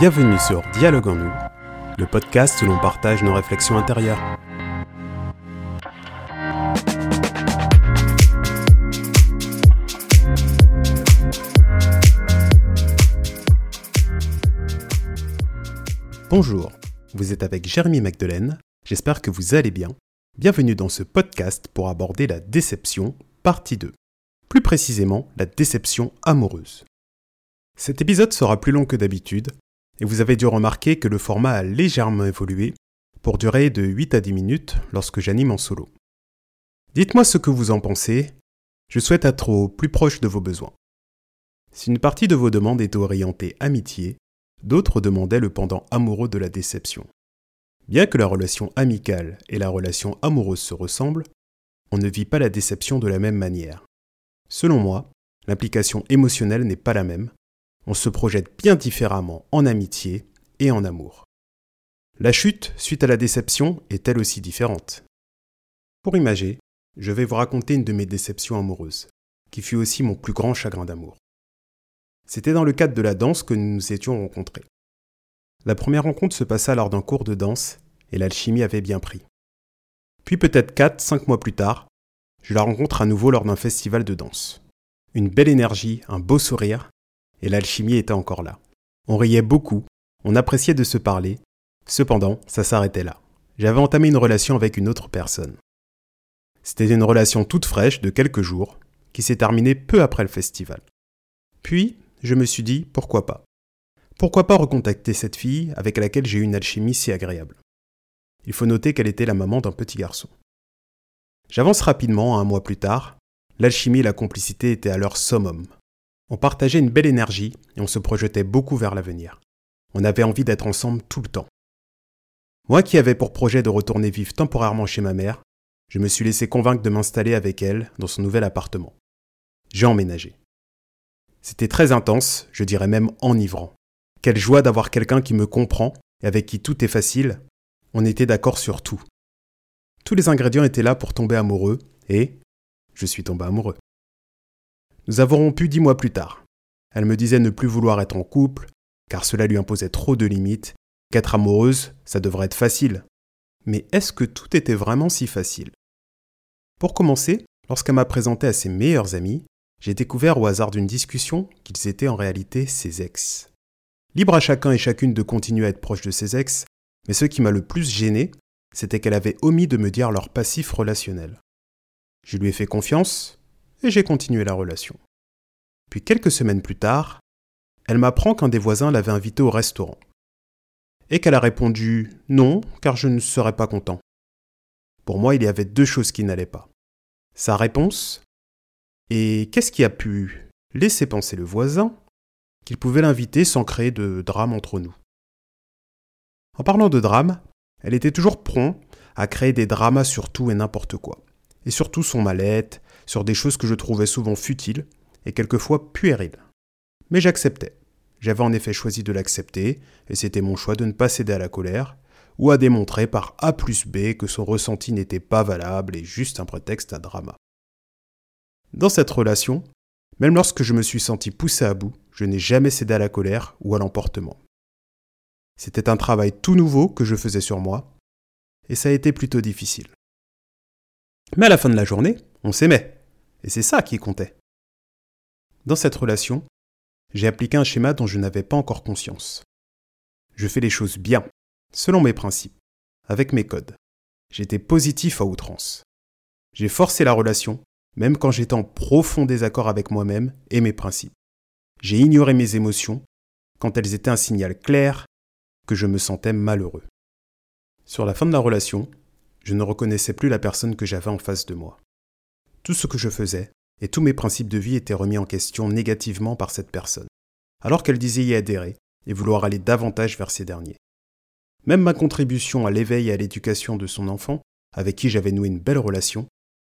Bienvenue sur Dialogue en nous, le podcast où l'on partage nos réflexions intérieures. Bonjour, vous êtes avec Jérémy Magdelaine, j'espère que vous allez bien. Bienvenue dans ce podcast pour aborder la déception, partie 2. Plus précisément, la déception amoureuse. Cet épisode sera plus long que d'habitude, et vous avez dû remarquer que le format a légèrement évolué pour durer de 8 à 10 minutes lorsque j'anime en solo. Dites-moi ce que vous en pensez, je souhaite être au plus proche de vos besoins. Si une partie de vos demandes est orientée amitié, d'autres demandaient le pendant amoureux de la déception. Bien que la relation amicale et la relation amoureuse se ressemblent, on ne vit pas la déception de la même manière. Selon moi, l'implication émotionnelle n'est pas la même, on se projette bien différemment en amitié et en amour. La chute suite à la déception est elle aussi différente. Pour imager, je vais vous raconter une de mes déceptions amoureuses, qui fut aussi mon plus grand chagrin d'amour. C'était dans le cadre de la danse que nous nous étions rencontrés. La première rencontre se passa lors d'un cours de danse et l'alchimie avait bien pris. Puis peut-être 4-5 mois plus tard, je la rencontre à nouveau lors d'un festival de danse. Une belle énergie, un beau sourire, et l'alchimie était encore là. On riait beaucoup, on appréciait de se parler, cependant, ça s'arrêtait là. J'avais entamé une relation avec une autre personne. C'était une relation toute fraîche de quelques jours, qui s'est terminée peu après le festival. Puis, je me suis dit, pourquoi pas? Pourquoi pas recontacter cette fille avec laquelle j'ai eu une alchimie si agréable? Il faut noter qu'elle était la maman d'un petit garçon. J'avance rapidement, un mois plus tard, l'alchimie et la complicité étaient à leur summum. On partageait une belle énergie et on se projetait beaucoup vers l'avenir. On avait envie d'être ensemble tout le temps. Moi qui avais pour projet de retourner vivre temporairement chez ma mère, je me suis laissé convaincre de m'installer avec elle dans son nouvel appartement. J'ai emménagé. C'était très intense, je dirais même enivrant. Quelle joie d'avoir quelqu'un qui me comprend et avec qui tout est facile. On était d'accord sur tout. Tous les ingrédients étaient là pour tomber amoureux et je suis tombé amoureux. Nous avons rompu dix mois plus tard. Elle me disait ne plus vouloir être en couple, car cela lui imposait trop de limites, qu'être amoureuse, ça devrait être facile. Mais est-ce que tout était vraiment si facile? Pour commencer, lorsqu'elle m'a présenté à ses meilleurs amis, j'ai découvert au hasard d'une discussion qu'ils étaient en réalité ses ex. Libre à chacun et chacune de continuer à être proche de ses ex, mais ce qui m'a le plus gêné, c'était qu'elle avait omis de me dire leur passif relationnel. Je lui ai fait confiance, et j'ai continué la relation. Puis quelques semaines plus tard, elle m'apprend qu'un des voisins l'avait invitée au restaurant. Et qu'elle a répondu non, car je ne serais pas content. Pour moi, il y avait deux choses qui n'allaient pas. Sa réponse et qu'est-ce qui a pu laisser penser le voisin qu'il pouvait l'inviter sans créer de drame entre nous? En parlant de drame, elle était toujours prompt à créer des dramas sur tout et n'importe quoi, et surtout son mallette, sur des choses que je trouvais souvent futiles et quelquefois puériles. Mais j'acceptais. J'avais en effet choisi de l'accepter, et c'était mon choix de ne pas céder à la colère, ou à démontrer par A plus B que son ressenti n'était pas valable et juste un prétexte à drama. Dans cette relation, même lorsque je me suis senti poussé à bout, je n'ai jamais cédé à la colère ou à l'emportement. C'était un travail tout nouveau que je faisais sur moi, et ça a été plutôt difficile. Mais à la fin de la journée, on s'aimait. Et c'est ça qui comptait. Dans cette relation, j'ai appliqué un schéma dont je n'avais pas encore conscience. Je fais les choses bien, selon mes principes, avec mes codes. J'étais positif à outrance. J'ai forcé la relation, même quand j'étais en profond désaccord avec moi-même et mes principes. J'ai ignoré mes émotions quand elles étaient un signal clair que je me sentais malheureux. Sur la fin de la relation, je ne reconnaissais plus la personne que j'avais en face de moi. Tout ce que je faisais et tous mes principes de vie étaient remis en question négativement par cette personne, alors qu'elle disait y adhérer et vouloir aller davantage vers ces derniers. Même ma contribution à l'éveil et à l'éducation de son enfant, avec qui j'avais noué une belle relation,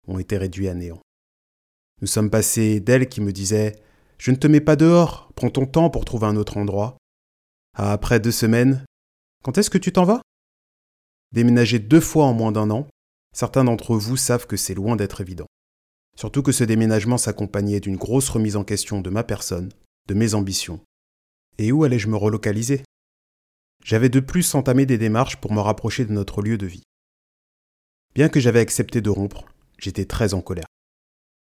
ont été réduits à néant. Nous sommes passés d'elle qui me disait Je ne te mets pas dehors, prends ton temps pour trouver un autre endroit, à après deux semaines Quand est-ce que tu t'en vas? Déménager deux fois en moins d'un an, certains d'entre vous savent que c'est loin d'être évident. Surtout que ce déménagement s'accompagnait d'une grosse remise en question de ma personne, de mes ambitions. Et où allais-je me relocaliser? J'avais de plus entamé des démarches pour me rapprocher de notre lieu de vie. Bien que j'avais accepté de rompre, j'étais très en colère.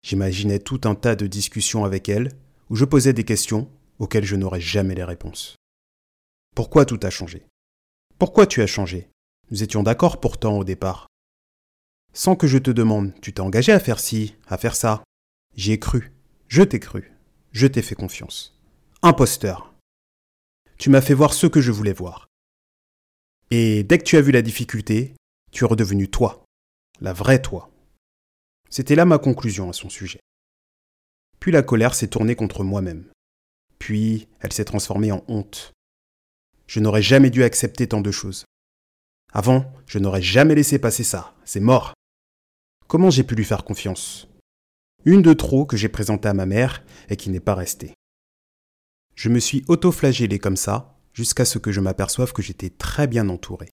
J'imaginais tout un tas de discussions avec elle, où je posais des questions auxquelles je n'aurais jamais les réponses. Pourquoi tout a changé? Pourquoi tu as changé? Nous étions d'accord pourtant au départ. Sans que je te demande, tu t'es engagé à faire ci, à faire ça. J'y ai cru. Je t'ai cru. Je t'ai fait confiance. Imposteur. Tu m'as fait voir ce que je voulais voir. Et dès que tu as vu la difficulté, tu es redevenu toi, la vraie toi. C'était là ma conclusion à son sujet. Puis la colère s'est tournée contre moi-même. Puis elle s'est transformée en honte. Je n'aurais jamais dû accepter tant de choses. Avant, je n'aurais jamais laissé passer ça. C'est mort. Comment j'ai pu lui faire confiance? Une de trop que j'ai présentée à ma mère et qui n'est pas restée. Je me suis auto-flagellé comme ça jusqu'à ce que je m'aperçoive que j'étais très bien entouré.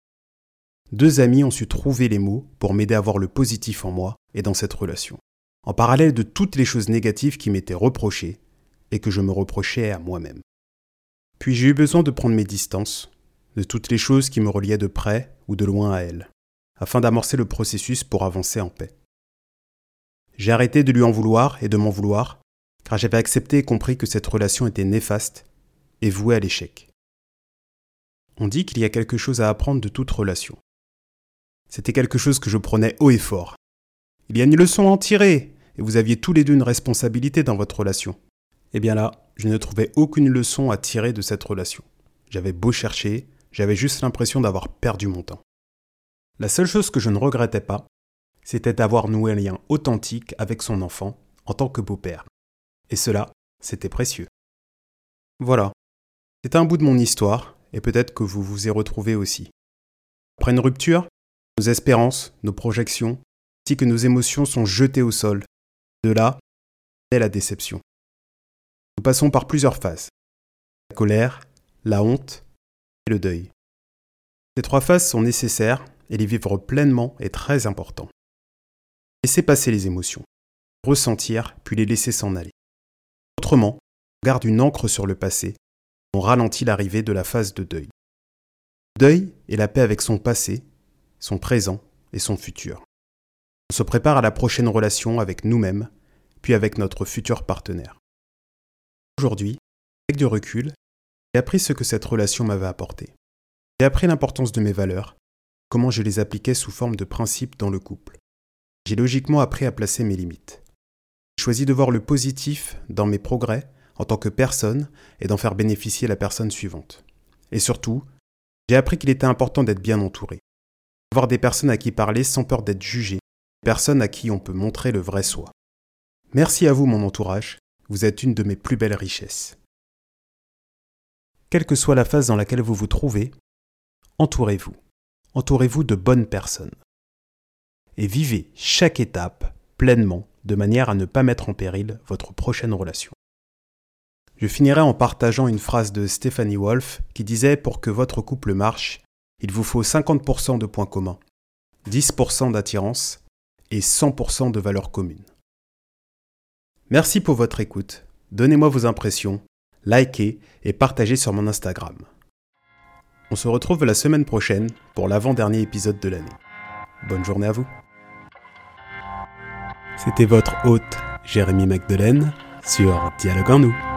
Deux amis ont su trouver les mots pour m'aider à voir le positif en moi et dans cette relation, en parallèle de toutes les choses négatives qui m'étaient reprochées et que je me reprochais à moi-même. Puis j'ai eu besoin de prendre mes distances de toutes les choses qui me reliaient de près ou de loin à elle, afin d'amorcer le processus pour avancer en paix. J'ai arrêté de lui en vouloir et de m'en vouloir, car j'avais accepté et compris que cette relation était néfaste et vouée à l'échec. On dit qu'il y a quelque chose à apprendre de toute relation. C'était quelque chose que je prenais haut et fort. Il y a une leçon à en tirer, et vous aviez tous les deux une responsabilité dans votre relation. Eh bien là, je ne trouvais aucune leçon à tirer de cette relation. J'avais beau chercher, j'avais juste l'impression d'avoir perdu mon temps. La seule chose que je ne regrettais pas, c'était d'avoir noué un lien authentique avec son enfant en tant que beau-père. Et cela, c'était précieux. Voilà. C'est un bout de mon histoire, et peut-être que vous vous y retrouvez aussi. Après une rupture, nos espérances, nos projections, ainsi que nos émotions sont jetées au sol. De là, est la déception. Nous passons par plusieurs phases. La colère, la honte et le deuil. Ces trois phases sont nécessaires et les vivre pleinement est très important. Laissez passer les émotions, ressentir puis les laisser s'en aller. Autrement, on garde une encre sur le passé, on ralentit l'arrivée de la phase de deuil. Deuil est la paix avec son passé, son présent et son futur. On se prépare à la prochaine relation avec nous-mêmes, puis avec notre futur partenaire. Aujourd'hui, avec du recul, j'ai appris ce que cette relation m'avait apporté. J'ai appris l'importance de mes valeurs, comment je les appliquais sous forme de principes dans le couple. J'ai logiquement appris à placer mes limites. J'ai choisi de voir le positif dans mes progrès en tant que personne et d'en faire bénéficier la personne suivante. Et surtout, j'ai appris qu'il était important d'être bien entouré. Avoir des personnes à qui parler sans peur d'être jugé, des personnes à qui on peut montrer le vrai soi. Merci à vous mon entourage, vous êtes une de mes plus belles richesses. Quelle que soit la phase dans laquelle vous vous trouvez, entourez-vous. Entourez-vous de bonnes personnes. Et vivez chaque étape pleinement de manière à ne pas mettre en péril votre prochaine relation. Je finirai en partageant une phrase de Stephanie Wolf qui disait Pour que votre couple marche, il vous faut 50% de points communs, 10% d'attirance et 100% de valeurs communes. Merci pour votre écoute. Donnez-moi vos impressions, likez et partagez sur mon Instagram. On se retrouve la semaine prochaine pour l'avant-dernier épisode de l'année. Bonne journée à vous. C'était votre hôte Jérémy Magdelaine sur Dialogue en nous.